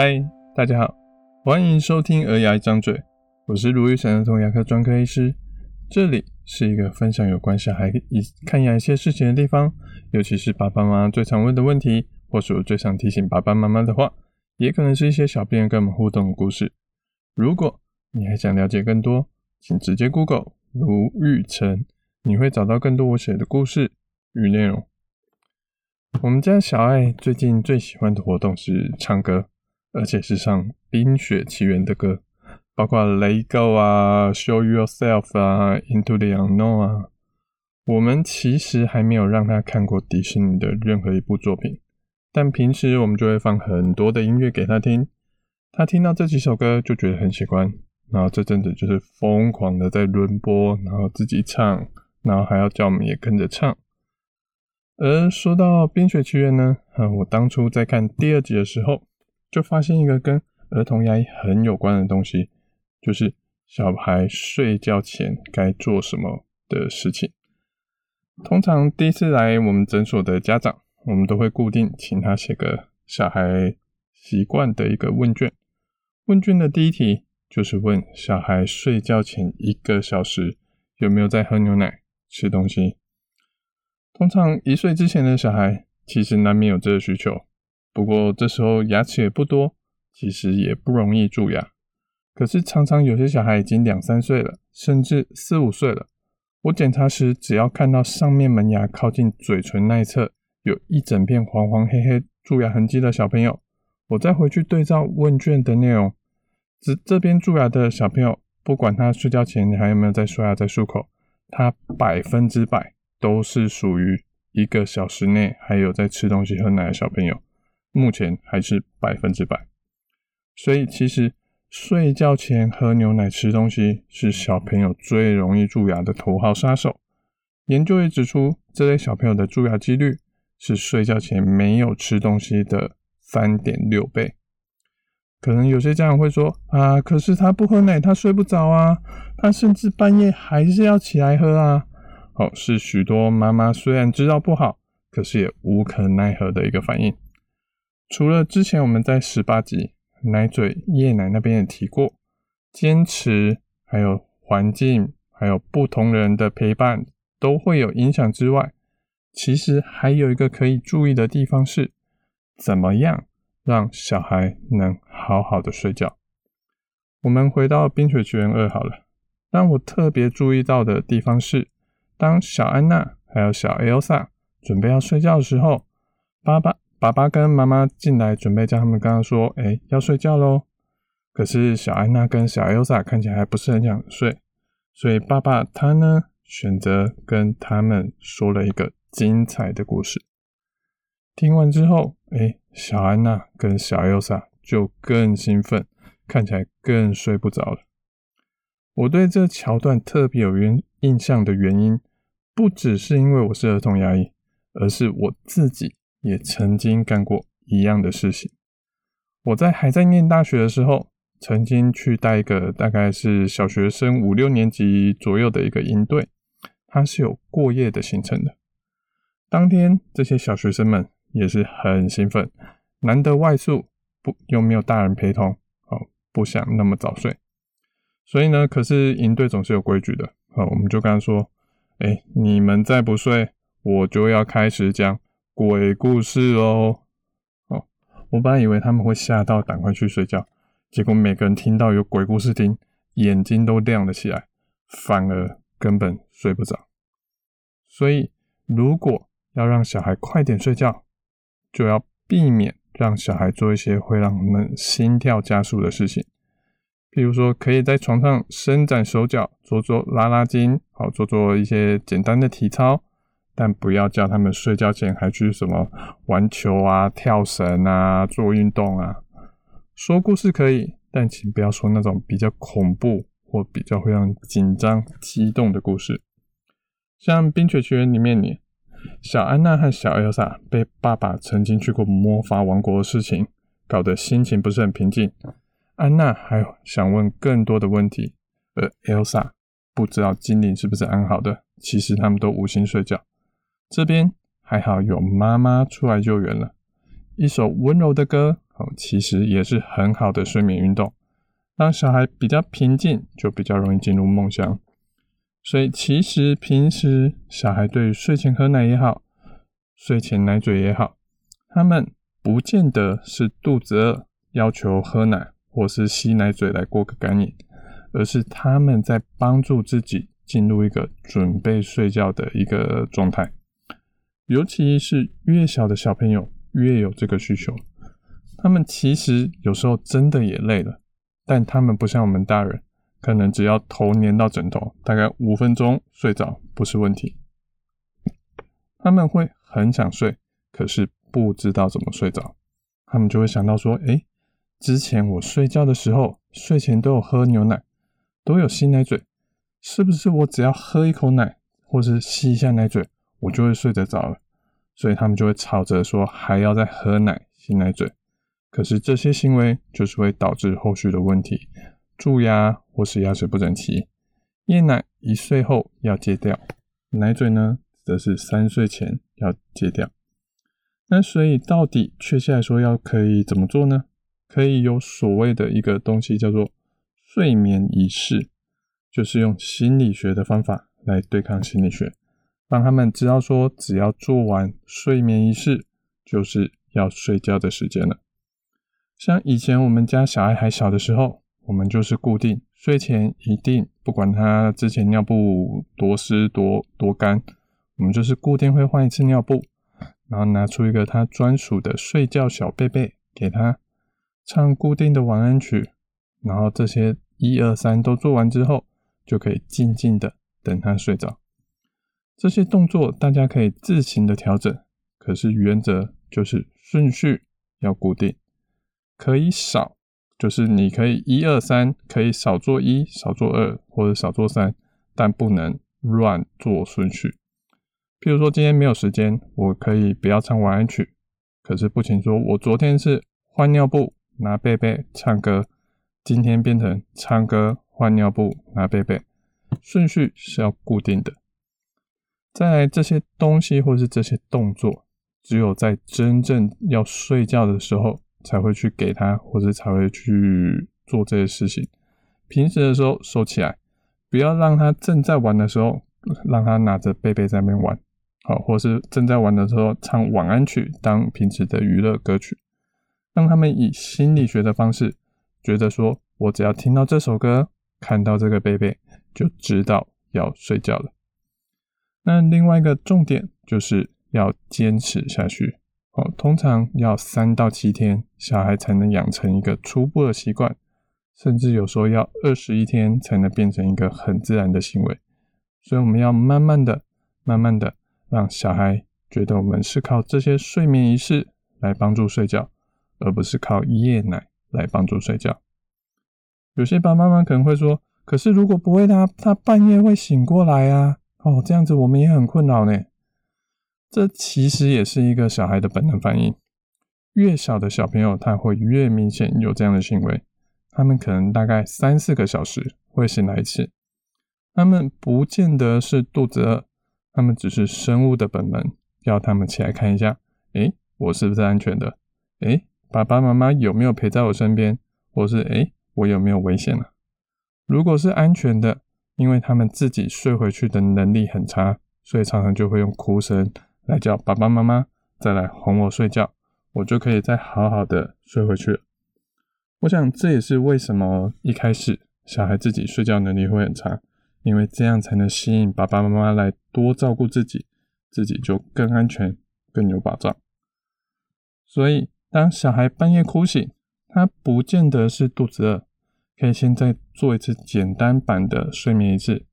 嗨，大家好，欢迎收听《儿牙一张嘴》，我是卢玉成儿童牙科专科医师。这里是一个分享有关小孩一看牙一些事情的地方，尤其是爸爸妈妈最常问的问题，或是我最想提醒爸爸妈妈的话，也可能是一些小病人跟我们互动的故事。如果你还想了解更多，请直接 Google 卢玉成，你会找到更多我写的故事与内容。我们家小爱最近最喜欢的活动是唱歌。而且是唱《冰雪奇缘》的歌，包括《Let Go》啊，《Show Yourself》啊，《Into the Unknown》啊。我们其实还没有让他看过迪士尼的任何一部作品，但平时我们就会放很多的音乐给他听。他听到这几首歌就觉得很喜欢，然后这阵子就是疯狂的在轮播，然后自己唱，然后还要叫我们也跟着唱。而说到《冰雪奇缘》呢，啊，我当初在看第二集的时候。就发现一个跟儿童牙医很有关的东西，就是小孩睡觉前该做什么的事情。通常第一次来我们诊所的家长，我们都会固定请他写个小孩习惯的一个问卷。问卷的第一题就是问小孩睡觉前一个小时有没有在喝牛奶、吃东西。通常一岁之前的小孩其实难免有这个需求。不过这时候牙齿也不多，其实也不容易蛀牙。可是常常有些小孩已经两三岁了，甚至四五岁了，我检查时只要看到上面门牙靠近嘴唇那一侧有一整片黄黄黑黑蛀牙痕迹的小朋友，我再回去对照问卷的内容，这这边蛀牙的小朋友，不管他睡觉前你还有没有在刷牙在漱口，他百分之百都是属于一个小时内还有在吃东西喝奶的小朋友。目前还是百分之百，所以其实睡觉前喝牛奶、吃东西是小朋友最容易蛀牙的头号杀手。研究也指出，这类小朋友的蛀牙几率是睡觉前没有吃东西的三点六倍。可能有些家长会说：“啊，可是他不喝奶，他睡不着啊，他甚至半夜还是要起来喝啊。”哦，是许多妈妈虽然知道不好，可是也无可奈何的一个反应。除了之前我们在十八集奶嘴夜奶那边也提过，坚持还有环境还有不同人的陪伴都会有影响之外，其实还有一个可以注意的地方是，怎么样让小孩能好好的睡觉。我们回到《冰雪奇缘二》好了，让我特别注意到的地方是，当小安娜还有小 Elsa 准备要睡觉的时候，爸爸。爸爸跟妈妈进来，准备叫他们刚刚说：“哎，要睡觉喽。”可是小安娜跟小 Elsa 看起来还不是很想睡，所以爸爸他呢选择跟他们说了一个精彩的故事。听完之后，哎，小安娜跟小 Elsa 就更兴奋，看起来更睡不着了。我对这桥段特别有印印象的原因，不只是因为我是儿童牙医，而是我自己。也曾经干过一样的事情。我在还在念大学的时候，曾经去带一个大概是小学生五六年级左右的一个营队，它是有过夜的行程的。当天这些小学生们也是很兴奋，难得外宿，不又没有大人陪同，哦，不想那么早睡。所以呢，可是营队总是有规矩的，好，我们就跟他说：“哎，你们再不睡，我就要开始讲。”鬼故事哦，哦，我本来以为他们会吓到，赶快去睡觉，结果每个人听到有鬼故事听，眼睛都亮了起来，反而根本睡不着。所以，如果要让小孩快点睡觉，就要避免让小孩做一些会让我们心跳加速的事情，比如说，可以在床上伸展手脚，做做拉拉筋，好，做做一些简单的体操。但不要叫他们睡觉前还去什么玩球啊、跳绳啊、做运动啊。说故事可以，但请不要说那种比较恐怖或比较会让紧张、激动的故事。像《冰雪奇缘》里面，你小安娜和小艾莎被爸爸曾经去过魔法王国的事情搞得心情不是很平静。安娜还想问更多的问题，而 Elsa 不知道精灵是不是安好的。其实他们都无心睡觉。这边还好有妈妈出来救援了，一首温柔的歌，哦，其实也是很好的睡眠运动。当小孩比较平静，就比较容易进入梦乡。所以其实平时小孩对于睡前喝奶也好，睡前奶嘴也好，他们不见得是肚子饿要求喝奶或是吸奶嘴来过个干瘾，而是他们在帮助自己进入一个准备睡觉的一个状态。尤其是越小的小朋友越有这个需求，他们其实有时候真的也累了，但他们不像我们大人。可能只要头粘到枕头，大概五分钟睡着不是问题。他们会很想睡，可是不知道怎么睡着。他们就会想到说：“诶，之前我睡觉的时候，睡前都有喝牛奶，都有吸奶嘴，是不是我只要喝一口奶，或是吸一下奶嘴，我就会睡得着了？”所以他们就会吵着说还要再喝奶、吸奶嘴。可是这些行为就是会导致后续的问题。蛀牙或是牙齿不整齐，夜奶一岁后要戒掉，奶嘴呢，则是三岁前要戒掉。那所以到底确切来说要可以怎么做呢？可以有所谓的一个东西叫做睡眠仪式，就是用心理学的方法来对抗心理学，让他们知道说，只要做完睡眠仪式，就是要睡觉的时间了。像以前我们家小孩还小的时候。我们就是固定睡前一定，不管他之前尿布多湿多多干，我们就是固定会换一次尿布，然后拿出一个他专属的睡觉小被被给他，唱固定的晚安曲，然后这些一二三都做完之后，就可以静静的等他睡着。这些动作大家可以自行的调整，可是原则就是顺序要固定，可以少。就是你可以一二三，可以少做一，少做二，或者少做三，但不能乱做顺序。譬如说今天没有时间，我可以不要唱晚安曲，可是不行说，我昨天是换尿布、拿贝贝、唱歌，今天变成唱歌、换尿布、拿贝贝，顺序是要固定的。再来这些东西或是这些动作，只有在真正要睡觉的时候。才会去给他，或者才会去做这些事情。平时的时候收起来，不要让他正在玩的时候，让他拿着贝贝在那边玩，好，或是正在玩的时候唱晚安曲当平时的娱乐歌曲，让他们以心理学的方式觉得说，我只要听到这首歌，看到这个贝贝，就知道要睡觉了。那另外一个重点就是要坚持下去。哦，通常要三到七天，小孩才能养成一个初步的习惯，甚至有时候要二十一天才能变成一个很自然的行为。所以我们要慢慢的、慢慢的让小孩觉得我们是靠这些睡眠仪式来帮助睡觉，而不是靠夜奶来帮助睡觉。有些爸爸妈妈可能会说：“可是如果不喂他，他半夜会醒过来啊！”哦，这样子我们也很困扰呢。这其实也是一个小孩的本能反应。越小的小朋友，他会越明显有这样的行为。他们可能大概三四个小时会醒来一次。他们不见得是肚子饿，他们只是生物的本能，要他们起来看一下：诶，我是不是安全的？诶，爸爸妈妈有没有陪在我身边？或是诶，我有没有危险了？如果是安全的，因为他们自己睡回去的能力很差，所以常常就会用哭声。来叫爸爸妈妈，再来哄我睡觉，我就可以再好好的睡回去了。我想这也是为什么一开始小孩自己睡觉能力会很差，因为这样才能吸引爸爸妈妈来多照顾自己，自己就更安全、更有保障。所以，当小孩半夜哭醒，他不见得是肚子饿，可以先再做一次简单版的睡眠仪式，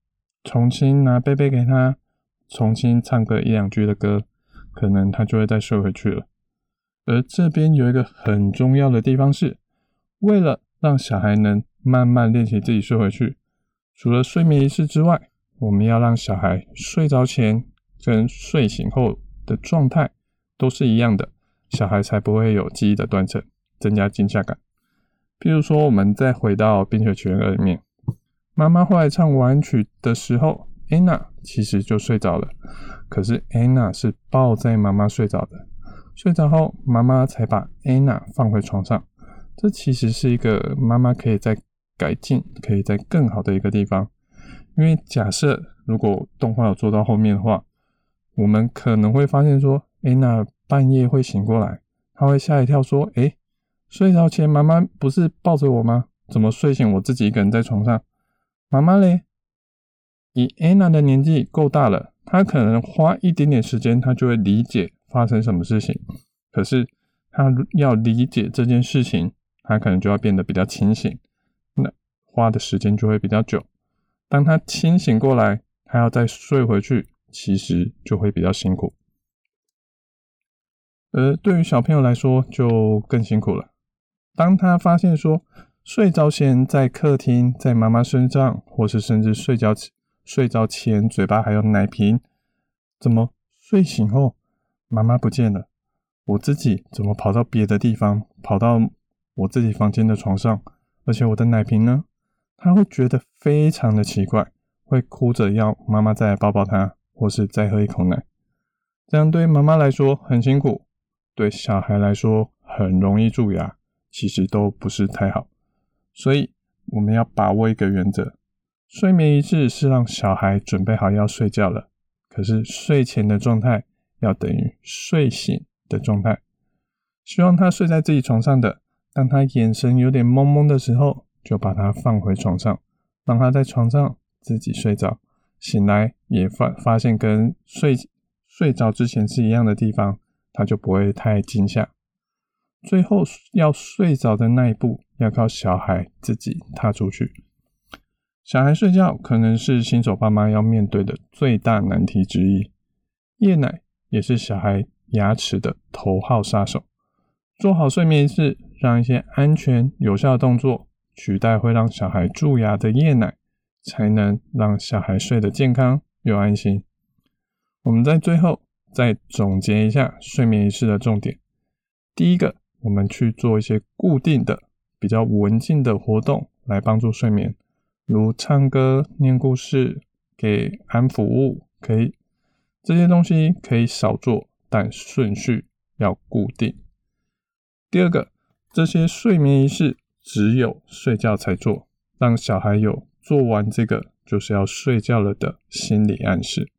重新拿贝贝给他。重新唱个一两句的歌，可能他就会再睡回去了。而这边有一个很重要的地方是，为了让小孩能慢慢练习自己睡回去，除了睡眠仪式之外，我们要让小孩睡着前跟睡醒后的状态都是一样的，小孩才不会有记忆的断层，增加惊吓感。譬如说，我们再回到《冰雪奇缘二》里面，妈妈后来唱晚安曲的时候。安娜其实就睡着了，可是安娜是抱在妈妈睡着的，睡着后，妈妈才把安娜放回床上。这其实是一个妈妈可以再改进、可以再更好的一个地方。因为假设如果动画有做到后面的话，我们可能会发现说，安娜半夜会醒过来，她会吓一跳，说：“诶，睡着前妈妈不是抱着我吗？怎么睡醒我自己一个人在床上？妈妈嘞？”以安娜的年纪够大了，她可能花一点点时间，她就会理解发生什么事情。可是她要理解这件事情，她可能就要变得比较清醒，那花的时间就会比较久。当她清醒过来，她要再睡回去，其实就会比较辛苦。而对于小朋友来说，就更辛苦了。当他发现说，睡着前在客厅，在妈妈身上，或是甚至睡觉。睡着前嘴巴还有奶瓶，怎么睡醒后妈妈不见了？我自己怎么跑到别的地方，跑到我自己房间的床上？而且我的奶瓶呢？他会觉得非常的奇怪，会哭着要妈妈再来抱抱他，或是再喝一口奶。这样对妈妈来说很辛苦，对小孩来说很容易蛀牙，其实都不是太好。所以我们要把握一个原则。睡眠仪式是让小孩准备好要睡觉了，可是睡前的状态要等于睡醒的状态。希望他睡在自己床上的，当他眼神有点蒙蒙的时候，就把他放回床上，让他在床上自己睡着。醒来也发发现跟睡睡着之前是一样的地方，他就不会太惊吓。最后要睡着的那一步，要靠小孩自己踏出去。小孩睡觉可能是新手爸妈要面对的最大难题之一。夜奶也是小孩牙齿的头号杀手。做好睡眠仪式，让一些安全有效的动作取代会让小孩蛀牙的夜奶，才能让小孩睡得健康又安心。我们在最后再总结一下睡眠仪式的重点。第一个，我们去做一些固定的、比较文静的活动，来帮助睡眠。如唱歌、念故事、给安抚物，可以这些东西可以少做，但顺序要固定。第二个，这些睡眠仪式只有睡觉才做，让小孩有做完这个就是要睡觉了的心理暗示。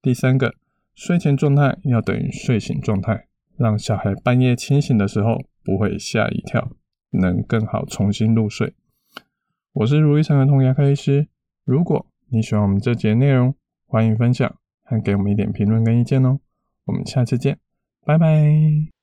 第三个，睡前状态要等于睡醒状态，让小孩半夜清醒的时候不会吓一跳，能更好重新入睡。我是如意成儿童牙科医师。如果你喜欢我们这节内容，欢迎分享，和给我们一点评论跟意见哦。我们下次见，拜拜。